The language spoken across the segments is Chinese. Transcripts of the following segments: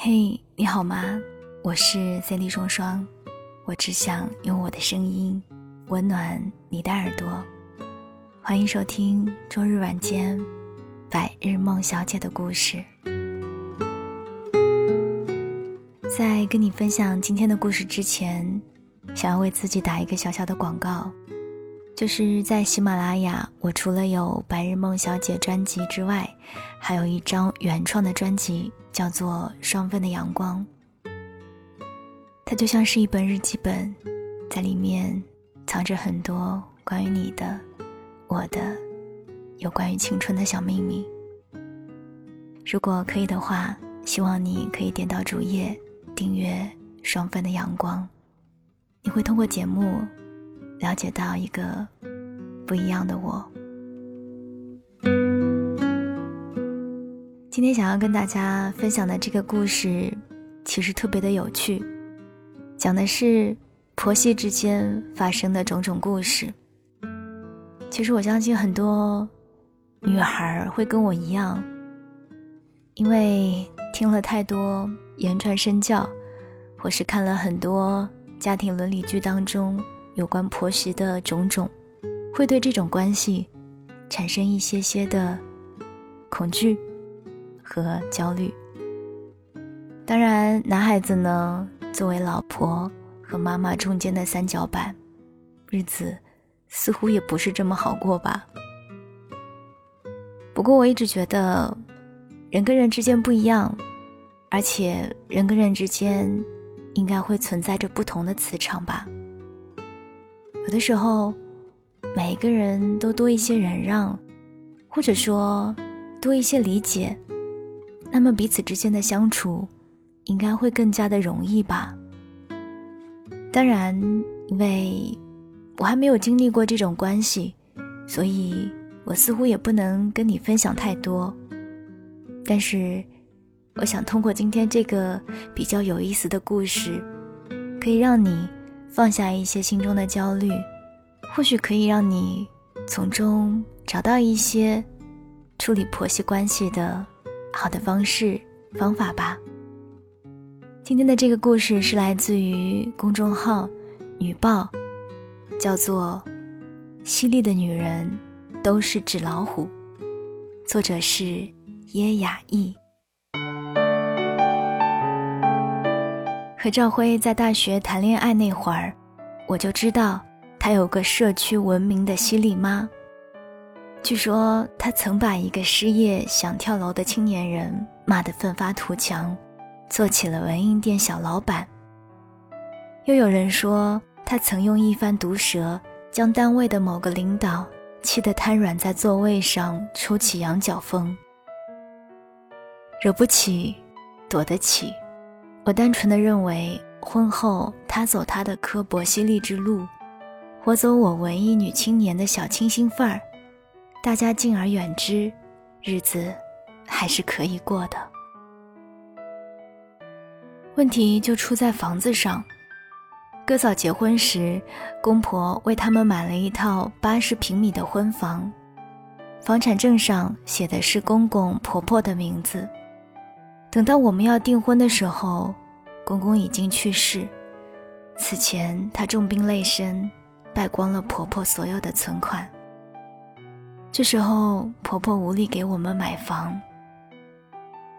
嘿，你好吗？我是 Cindy 双双，我只想用我的声音温暖你的耳朵。欢迎收听周日晚间《百日梦小姐的故事》。在跟你分享今天的故事之前，想要为自己打一个小小的广告，就是在喜马拉雅，我除了有《白日梦小姐》专辑之外，还有一张原创的专辑。叫做双份的阳光，它就像是一本日记本，在里面藏着很多关于你的、我的，有关于青春的小秘密。如果可以的话，希望你可以点到主页订阅双份的阳光，你会通过节目了解到一个不一样的我。今天想要跟大家分享的这个故事，其实特别的有趣，讲的是婆媳之间发生的种种故事。其实我相信很多女孩会跟我一样，因为听了太多言传身教，或是看了很多家庭伦理剧当中有关婆媳的种种，会对这种关系产生一些些的恐惧。和焦虑。当然，男孩子呢，作为老婆和妈妈中间的三角板，日子似乎也不是这么好过吧。不过，我一直觉得，人跟人之间不一样，而且人跟人之间应该会存在着不同的磁场吧。有的时候，每个人都多一些忍让，或者说多一些理解。那么彼此之间的相处，应该会更加的容易吧。当然，因为我还没有经历过这种关系，所以我似乎也不能跟你分享太多。但是，我想通过今天这个比较有意思的故事，可以让你放下一些心中的焦虑，或许可以让你从中找到一些处理婆媳关系的。好的方式方法吧。今天的这个故事是来自于公众号“女报”，叫做《犀利的女人都是纸老虎》，作者是耶雅意。和赵辉在大学谈恋爱那会儿，我就知道他有个社区闻名的犀利妈。据说他曾把一个失业想跳楼的青年人骂得奋发图强，做起了文印店小老板。又有人说他曾用一番毒舌将单位的某个领导气得瘫软在座位上，抽起羊角风。惹不起，躲得起。我单纯的认为，婚后他走他的刻薄犀利之路，我走我文艺女青年的小清新范儿。大家敬而远之，日子还是可以过的。问题就出在房子上。哥嫂结婚时，公婆为他们买了一套八十平米的婚房，房产证上写的是公公婆婆的名字。等到我们要订婚的时候，公公已经去世。此前他重病累身，败光了婆婆所有的存款。这时候，婆婆无力给我们买房。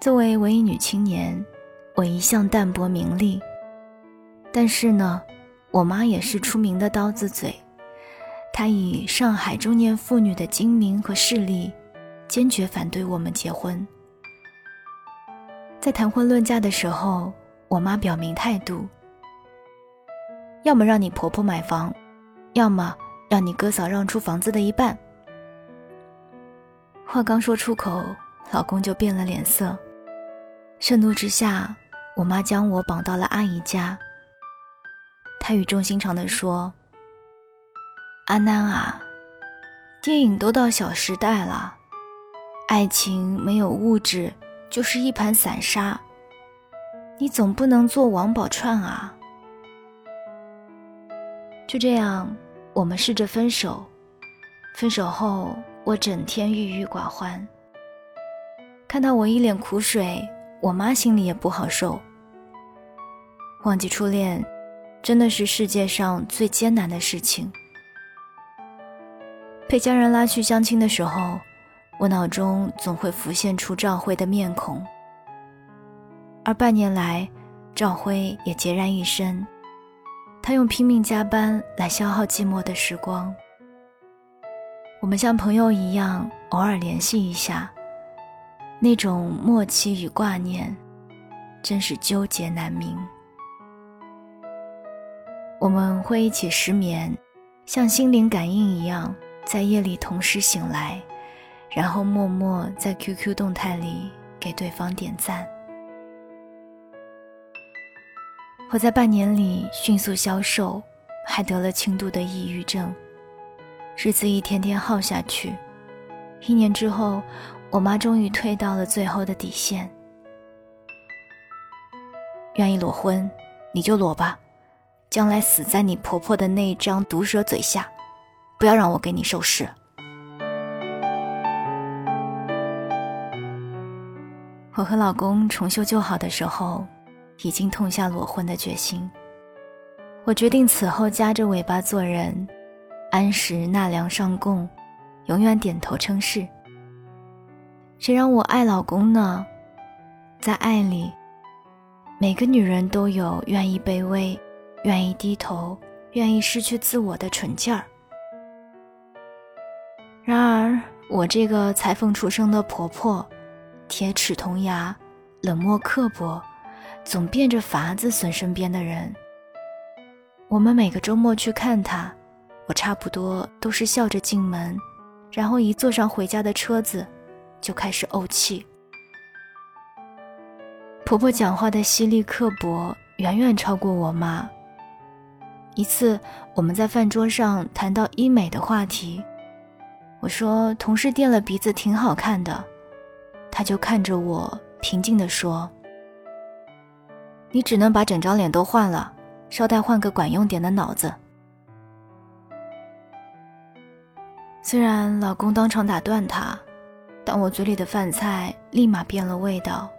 作为文艺女青年，我一向淡泊名利。但是呢，我妈也是出名的刀子嘴，她以上海中年妇女的精明和势力，坚决反对我们结婚。在谈婚论嫁的时候，我妈表明态度：要么让你婆婆买房，要么让你哥嫂让出房子的一半。话刚说出口，老公就变了脸色。盛怒之下，我妈将我绑到了阿姨家。她语重心长地说：“阿南啊，电影都到《小时代》了，爱情没有物质，就是一盘散沙。你总不能做王宝钏啊。”就这样，我们试着分手。分手后。我整天郁郁寡欢。看到我一脸苦水，我妈心里也不好受。忘记初恋，真的是世界上最艰难的事情。被家人拉去相亲的时候，我脑中总会浮现出赵辉的面孔。而半年来，赵辉也孑然一身，他用拼命加班来消耗寂寞的时光。我们像朋友一样偶尔联系一下，那种默契与挂念，真是纠结难明。我们会一起失眠，像心灵感应一样。在夜里同时醒来，然后默默在 QQ 动态里给对方点赞。我在半年里迅速消瘦，还得了轻度的抑郁症。日子一天天耗下去，一年之后，我妈终于退到了最后的底线。愿意裸婚，你就裸吧，将来死在你婆婆的那张毒舌嘴下。不要让我给你收尸。我和老公重修旧好的时候，已经痛下裸婚的决心。我决定此后夹着尾巴做人，安时纳粮上供，永远点头称是。谁让我爱老公呢？在爱里，每个女人都有愿意卑微、愿意低头、愿意失去自我的蠢劲儿。然而，我这个裁缝出生的婆婆，铁齿铜牙，冷漠刻薄，总变着法子损身边的人。我们每个周末去看她，我差不多都是笑着进门，然后一坐上回家的车子，就开始怄气。婆婆讲话的犀利刻薄，远远超过我妈。一次，我们在饭桌上谈到医美的话题。我说：“同事垫了鼻子挺好看的。”他就看着我，平静地说：“你只能把整张脸都换了，捎带换个管用点的脑子。”虽然老公当场打断他，但我嘴里的饭菜立马变了味道。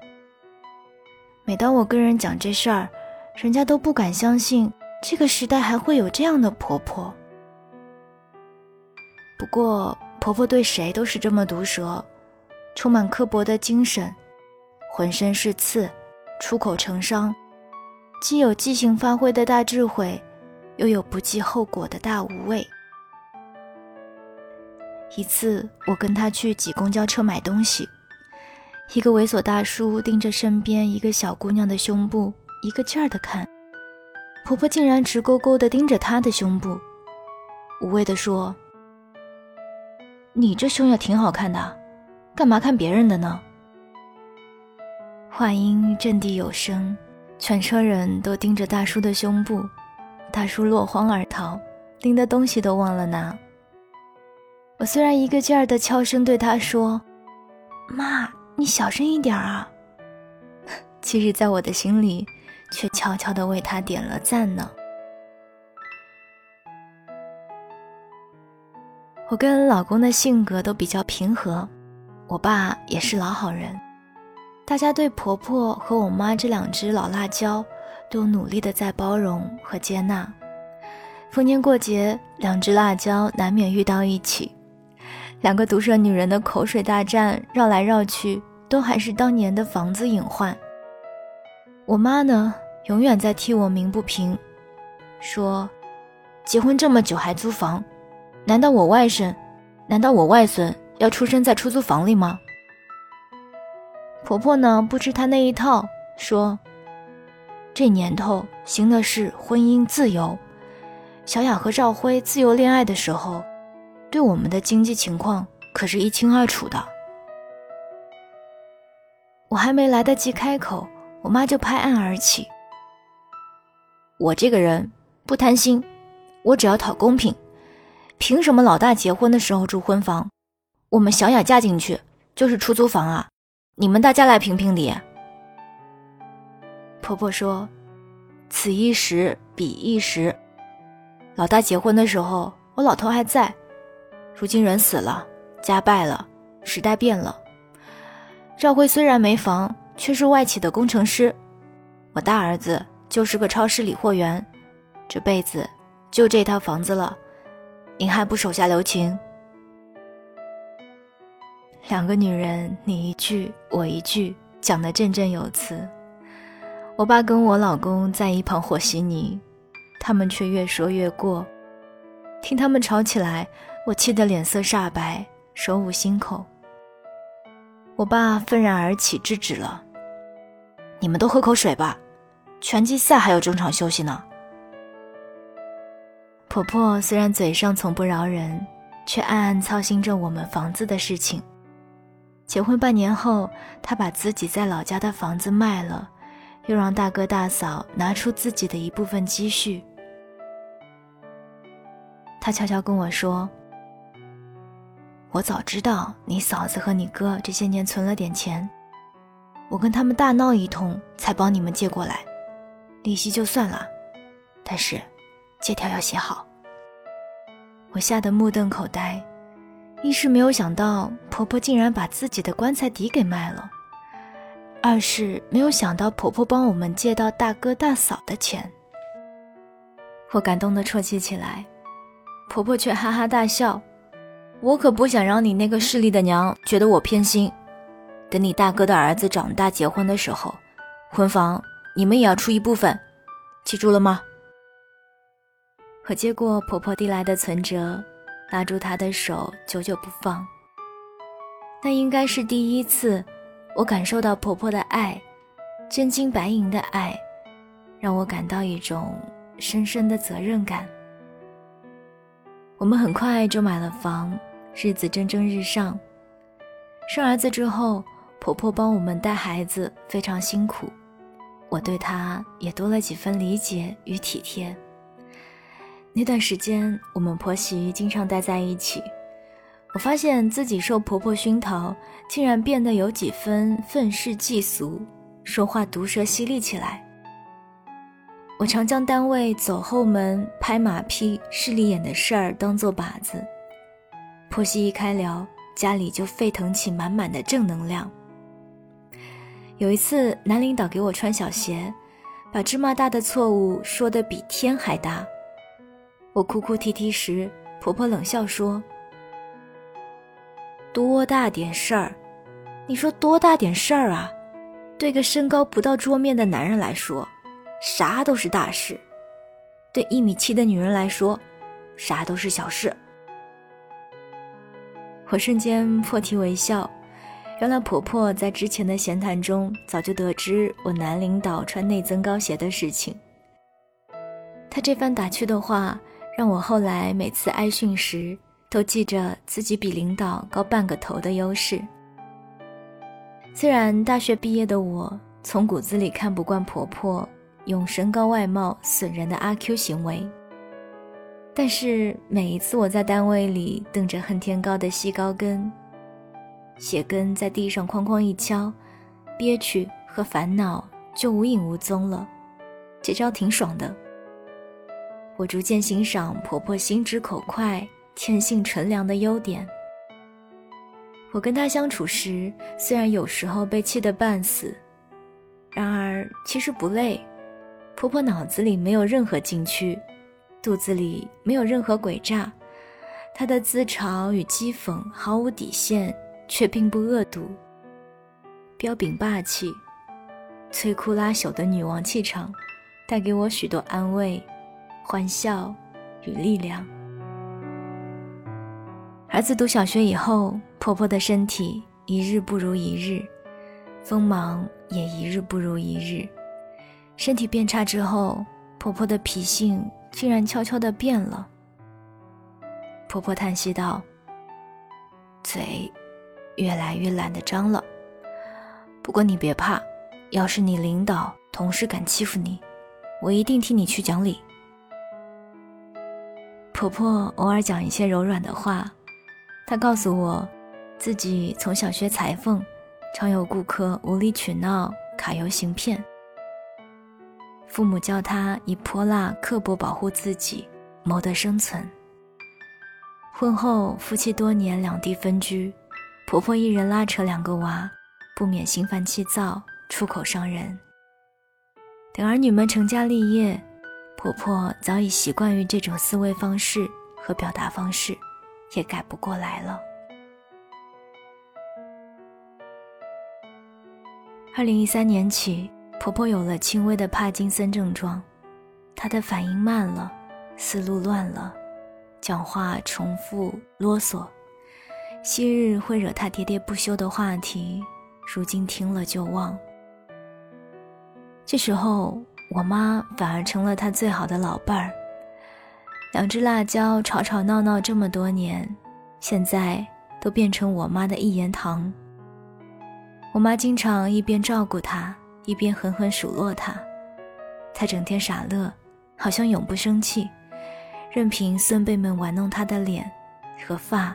每当我跟人讲这事儿，人家都不敢相信这个时代还会有这样的婆婆。不过。婆婆对谁都是这么毒舌，充满刻薄的精神，浑身是刺，出口成伤，既有即兴发挥的大智慧，又有不计后果的大无畏。一次，我跟他去挤公交车买东西，一个猥琐大叔盯着身边一个小姑娘的胸部，一个劲儿的看，婆婆竟然直勾勾的盯着她的胸部，无畏的说。你这胸也挺好看的，干嘛看别人的呢？话音掷地有声，全车人都盯着大叔的胸部，大叔落荒而逃，拎的东西都忘了拿。我虽然一个劲儿的悄声对他说：“妈，你小声一点啊。”其实，在我的心里，却悄悄的为他点了赞呢。我跟老公的性格都比较平和，我爸也是老好人，大家对婆婆和我妈这两只老辣椒都努力的在包容和接纳。逢年过节，两只辣椒难免遇到一起，两个毒舌女人的口水大战，绕来绕去，都还是当年的房子隐患。我妈呢，永远在替我鸣不平，说，结婚这么久还租房。难道我外甥，难道我外孙要出生在出租房里吗？婆婆呢，不吃她那一套，说：“这年头行的是婚姻自由。小雅和赵辉自由恋爱的时候，对我们的经济情况可是一清二楚的。”我还没来得及开口，我妈就拍案而起：“我这个人不贪心，我只要讨公平。”凭什么老大结婚的时候住婚房，我们小雅嫁进去就是出租房啊？你们大家来评评理。婆婆说：“此一时，彼一时。老大结婚的时候，我老头还在，如今人死了，家败了，时代变了。赵辉虽然没房，却是外企的工程师，我大儿子就是个超市理货员，这辈子就这套房子了，您还不手下留情？两个女人，你一句我一句，讲得振振有词。我爸跟我老公在一旁和稀泥，他们却越说越过。听他们吵起来，我气得脸色煞白，手捂心口。我爸愤然而起，制止了：“你们都喝口水吧，拳击赛还有中场休息呢。”婆婆虽然嘴上从不饶人，却暗暗操心着我们房子的事情。结婚半年后，她把自己在老家的房子卖了。又让大哥大嫂拿出自己的一部分积蓄。他悄悄跟我说：“我早知道你嫂子和你哥这些年存了点钱，我跟他们大闹一通，才帮你们借过来。利息就算了，但是借条要写好。”我吓得目瞪口呆，一是没有想到婆婆竟然把自己的棺材底给卖了。二是没有想到婆婆帮我们借到大哥大嫂的钱，我感动的啜泣起来，婆婆却哈哈大笑。我可不想让你那个势利的娘觉得我偏心。等你大哥的儿子长大结婚的时候，婚房你们也要出一部分，记住了吗？我接过婆婆递来的存折，拉住她的手，久久不放。那应该是第一次。我感受到婆婆的爱，真金白银的爱，让我感到一种深深的责任感。我们很快就买了房，日子蒸蒸日上。生儿子之后，婆婆帮我们带孩子，非常辛苦，我对她也多了几分理解与体贴。那段时间，我们婆媳经常待在一起。我发现自己受婆婆熏陶，竟然变得有几分愤世嫉俗，说话毒舌犀利起来。我常将单位走后门、拍马屁、势利眼的事儿当做靶子，婆媳一开聊，家里就沸腾起满满的正能量。有一次，男领导给我穿小鞋，把芝麻大的错误说得比天还大，我哭哭啼啼时，婆婆冷笑说。多大点事儿？你说多大点事儿啊？对个身高不到桌面的男人来说，啥都是大事；对一米七的女人来说，啥都是小事。我瞬间破涕为笑，原来婆婆在之前的闲谈中早就得知我男领导穿内增高鞋的事情。她这番打趣的话，让我后来每次挨训时。都记着自己比领导高半个头的优势。虽然大学毕业的我从骨子里看不惯婆婆用身高外貌损人的阿 Q 行为，但是每一次我在单位里蹬着恨天高的细高跟，鞋跟在地上哐哐一敲，憋屈和烦恼就无影无踪了。这招挺爽的。我逐渐欣赏婆婆心直口快。天性纯良的优点。我跟她相处时，虽然有时候被气得半死，然而其实不累。婆婆脑子里没有任何禁区，肚子里没有任何诡诈，她的自嘲与讥讽毫无底线，却并不恶毒。彪炳霸气、摧枯拉朽的女王气场，带给我许多安慰、欢笑与力量。儿子读小学以后，婆婆的身体一日不如一日，锋芒也一日不如一日。身体变差之后，婆婆的脾性竟然悄悄地变了。婆婆叹息道：“嘴越来越懒得张了。不过你别怕，要是你领导、同事敢欺负你，我一定替你去讲理。”婆婆偶尔讲一些柔软的话。她告诉我，自己从小学裁缝，常有顾客无理取闹、卡油行骗。父母教他以泼辣、刻薄保护自己，谋得生存。婚后夫妻多年两地分居，婆婆一人拉扯两个娃，不免心烦气躁、出口伤人。等儿女们成家立业，婆婆早已习惯于这种思维方式和表达方式，也改不过来了。二零一三年起，婆婆有了轻微的帕金森症状，她的反应慢了，思路乱了，讲话重复啰嗦，昔日会惹她喋喋不休的话题，如今听了就忘。这时候，我妈反而成了他最好的老伴儿。两只辣椒吵吵闹闹这么多年，现在都变成我妈的一言堂。我妈经常一边照顾他，一边狠狠数落他。他整天傻乐，好像永不生气，任凭孙辈们玩弄他的脸和发，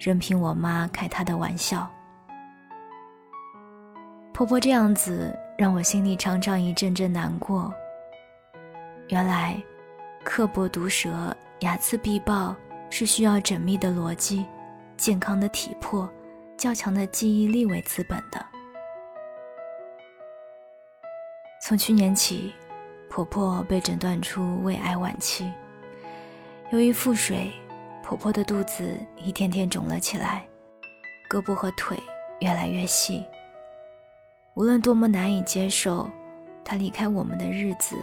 任凭我妈开他的玩笑。婆婆这样子让我心里常常一阵阵难过。原来，刻薄毒舌、睚眦必报是需要缜密的逻辑、健康的体魄。较强的记忆力为资本的。从去年起，婆婆被诊断出胃癌晚期。由于腹水，婆婆的肚子一天天肿了起来，胳膊和腿越来越细。无论多么难以接受，他离开我们的日子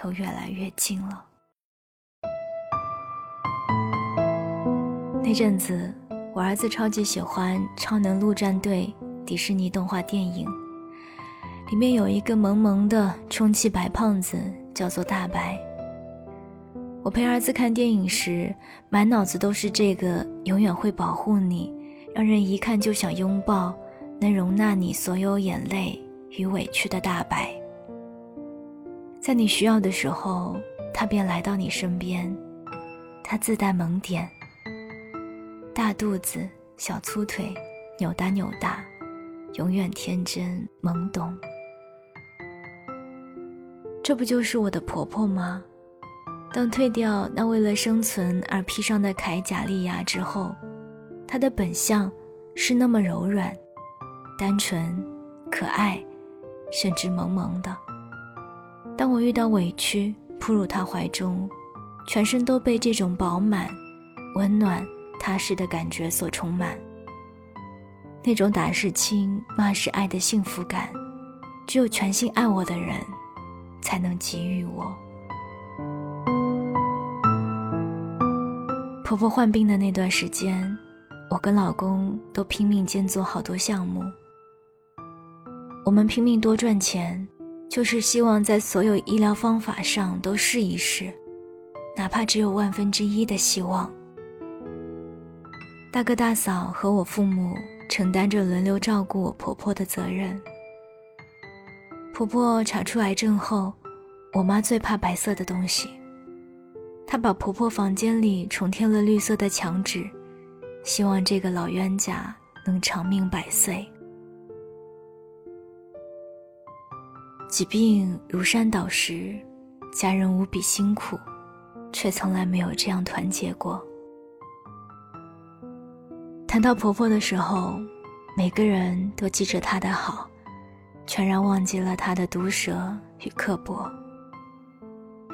都越来越近了。那阵子。我儿子超级喜欢《超能陆战队》迪士尼动画电影，里面有一个萌萌的充气白胖子，叫做大白。我陪儿子看电影时，满脑子都是这个永远会保护你，让人一看就想拥抱，能容纳你所有眼泪与委屈的大白。在你需要的时候，他便来到你身边，他自带萌点。大肚子，小粗腿，扭大扭大，永远天真懵懂。这不就是我的婆婆吗？当褪掉那为了生存而披上的铠甲利牙之后，她的本相是那么柔软、单纯、可爱，甚至萌萌的。当我遇到委屈，扑入他怀中，全身都被这种饱满、温暖。踏实的感觉所充满，那种打是亲，骂是爱的幸福感，只有全心爱我的人，才能给予我。婆婆患病的那段时间，我跟老公都拼命兼做好多项目。我们拼命多赚钱，就是希望在所有医疗方法上都试一试，哪怕只有万分之一的希望。大哥大嫂和我父母承担着轮流照顾我婆婆的责任。婆婆查出癌症后，我妈最怕白色的东西，她把婆婆房间里重贴了绿色的墙纸，希望这个老冤家能长命百岁。疾病如山倒时，家人无比辛苦，却从来没有这样团结过。谈到婆婆的时候，每个人都记着她的好，全然忘记了她的毒舌与刻薄。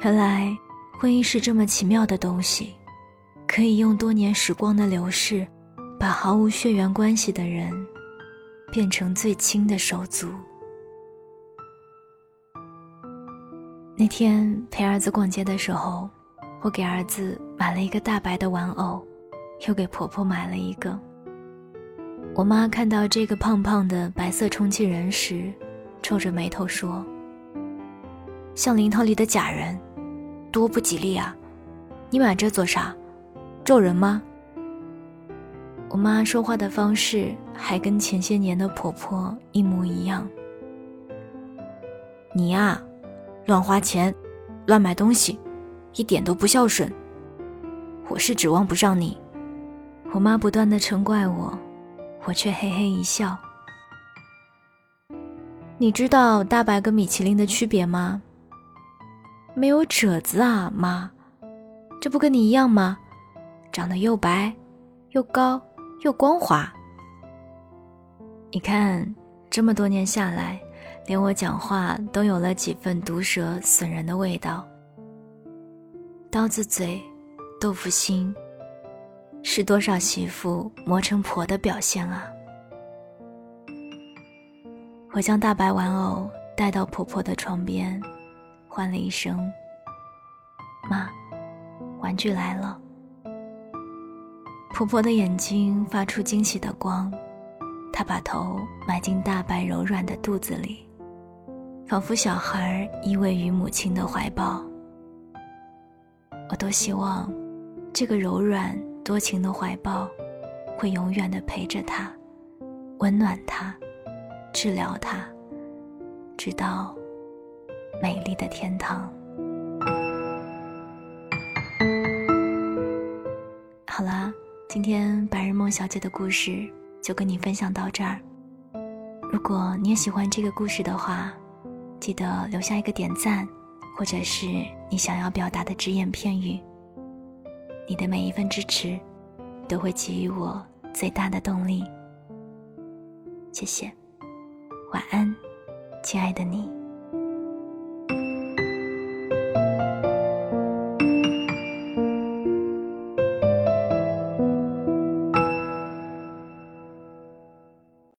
原来，婚姻是这么奇妙的东西，可以用多年时光的流逝，把毫无血缘关系的人，变成最亲的手足。那天陪儿子逛街的时候，我给儿子买了一个大白的玩偶，又给婆婆买了一个。我妈看到这个胖胖的白色充气人时，皱着眉头说：“像灵堂里的假人，多不吉利啊！你买这做啥？咒人吗？”我妈说话的方式还跟前些年的婆婆一模一样。你呀，乱花钱，乱买东西，一点都不孝顺。我是指望不上你。我妈不断的嗔怪我。我却嘿嘿一笑。你知道大白跟米其林的区别吗？没有褶子啊，妈，这不跟你一样吗？长得又白，又高，又光滑。你看，这么多年下来，连我讲话都有了几分毒舌损人的味道。刀子嘴，豆腐心，是多少媳妇磨成婆的表现啊！我将大白玩偶带到婆婆的床边，唤了一声：“妈，玩具来了。”婆婆的眼睛发出惊喜的光，她把头埋进大白柔软的肚子里，仿佛小孩依偎于母亲的怀抱。我多希望，这个柔软多情的怀抱，会永远的陪着他，温暖他，治疗他，直到美丽的天堂。好啦，今天白日梦小姐的故事就跟你分享到这儿。如果你也喜欢这个故事的话，记得留下一个点赞。或者是你想要表达的只言片语，你的每一份支持，都会给予我最大的动力。谢谢，晚安，亲爱的你。